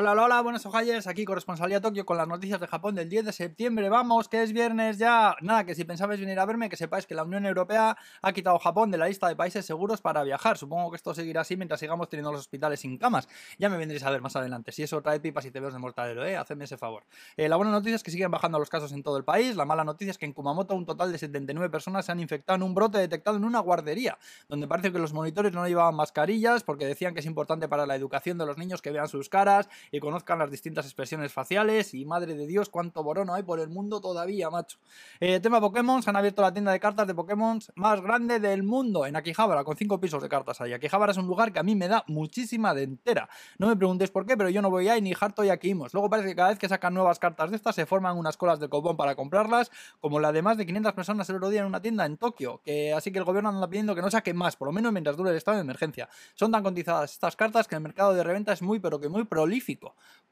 Hola, hola, hola, buenas ojalles, aquí corresponsalía Tokio con las noticias de Japón del 10 de septiembre. Vamos, que es viernes ya. Nada, que si pensabais venir a verme, que sepáis que la Unión Europea ha quitado Japón de la lista de países seguros para viajar. Supongo que esto seguirá así mientras sigamos teniendo los hospitales sin camas. Ya me vendréis a ver más adelante. Si eso trae pipas y te veo de mortadero, eh, hacedme ese favor. Eh, la buena noticia es que siguen bajando los casos en todo el país. La mala noticia es que en Kumamoto un total de 79 personas se han infectado en un brote detectado en una guardería, donde parece que los monitores no llevaban mascarillas porque decían que es importante para la educación de los niños que vean sus caras y conozcan las distintas expresiones faciales y madre de Dios, cuánto borono hay por el mundo todavía, macho. Eh, tema Pokémon, se han abierto la tienda de cartas de Pokémon más grande del mundo en Akihabara, con cinco pisos de cartas ahí. Akihabara es un lugar que a mí me da muchísima de entera. No me preguntéis por qué, pero yo no voy ahí ni harto y aquí. Luego parece que cada vez que sacan nuevas cartas de estas se forman unas colas de copón para comprarlas, como la de más de 500 personas el otro día en una tienda en Tokio, que así que el gobierno anda pidiendo que no saquen más, por lo menos mientras dure el estado de emergencia. Son tan cotizadas estas cartas que el mercado de reventa es muy pero que muy prolífico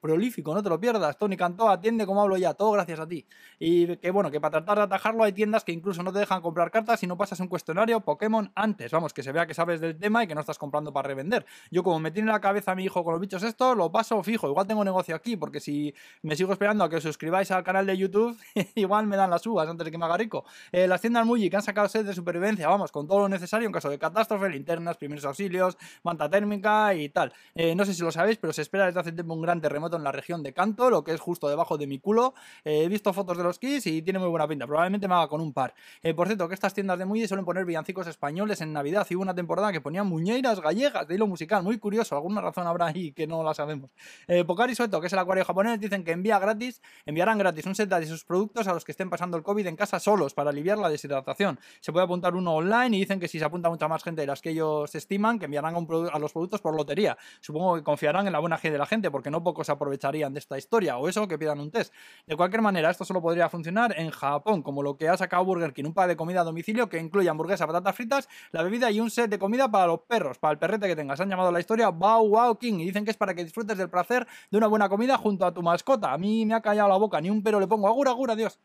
prolífico, no te lo pierdas. Tony Cantó atiende como hablo ya, todo gracias a ti. Y que bueno, que para tratar de atajarlo hay tiendas que incluso no te dejan comprar cartas si no pasas un cuestionario Pokémon antes. Vamos, que se vea que sabes del tema y que no estás comprando para revender. Yo como me tiene la cabeza mi hijo con los bichos estos, lo paso fijo. Igual tengo negocio aquí, porque si me sigo esperando a que os suscribáis al canal de YouTube, igual me dan las uvas antes de que me haga rico. Eh, las tiendas Muji que han sacado set de supervivencia, vamos, con todo lo necesario en caso de catástrofe, linternas, primeros auxilios, manta térmica y tal. Eh, no sé si lo sabéis, pero se espera desde hace tiempo un gran terremoto en la región de Canto, lo que es justo debajo de mi culo. Eh, he visto fotos de los kits y tiene muy buena pinta. Probablemente me haga con un par. Eh, por cierto, que estas tiendas de Muelle suelen poner villancicos españoles en Navidad. Y hubo una temporada que ponían muñeiras gallegas de hilo musical. Muy curioso. Alguna razón habrá ahí que no la sabemos. Eh, Pocari Sueto, que es el acuario japonés, dicen que envía gratis, enviarán gratis un set de sus productos a los que estén pasando el COVID en casa solos para aliviar la deshidratación. Se puede apuntar uno online y dicen que si se apunta mucha más gente de las que ellos estiman, que enviarán a los productos por lotería. Supongo que confiarán en la buena de la gente no pocos aprovecharían de esta historia o eso que pidan un test. De cualquier manera, esto solo podría funcionar en Japón, como lo que ha sacado Burger King, un par de comida a domicilio que incluye hamburguesa, patatas fritas, la bebida y un set de comida para los perros, para el perrete que tengas. Han llamado la historia Wow Wow King y dicen que es para que disfrutes del placer de una buena comida junto a tu mascota. A mí me ha callado la boca, ni un pero le pongo agur, agur, adiós.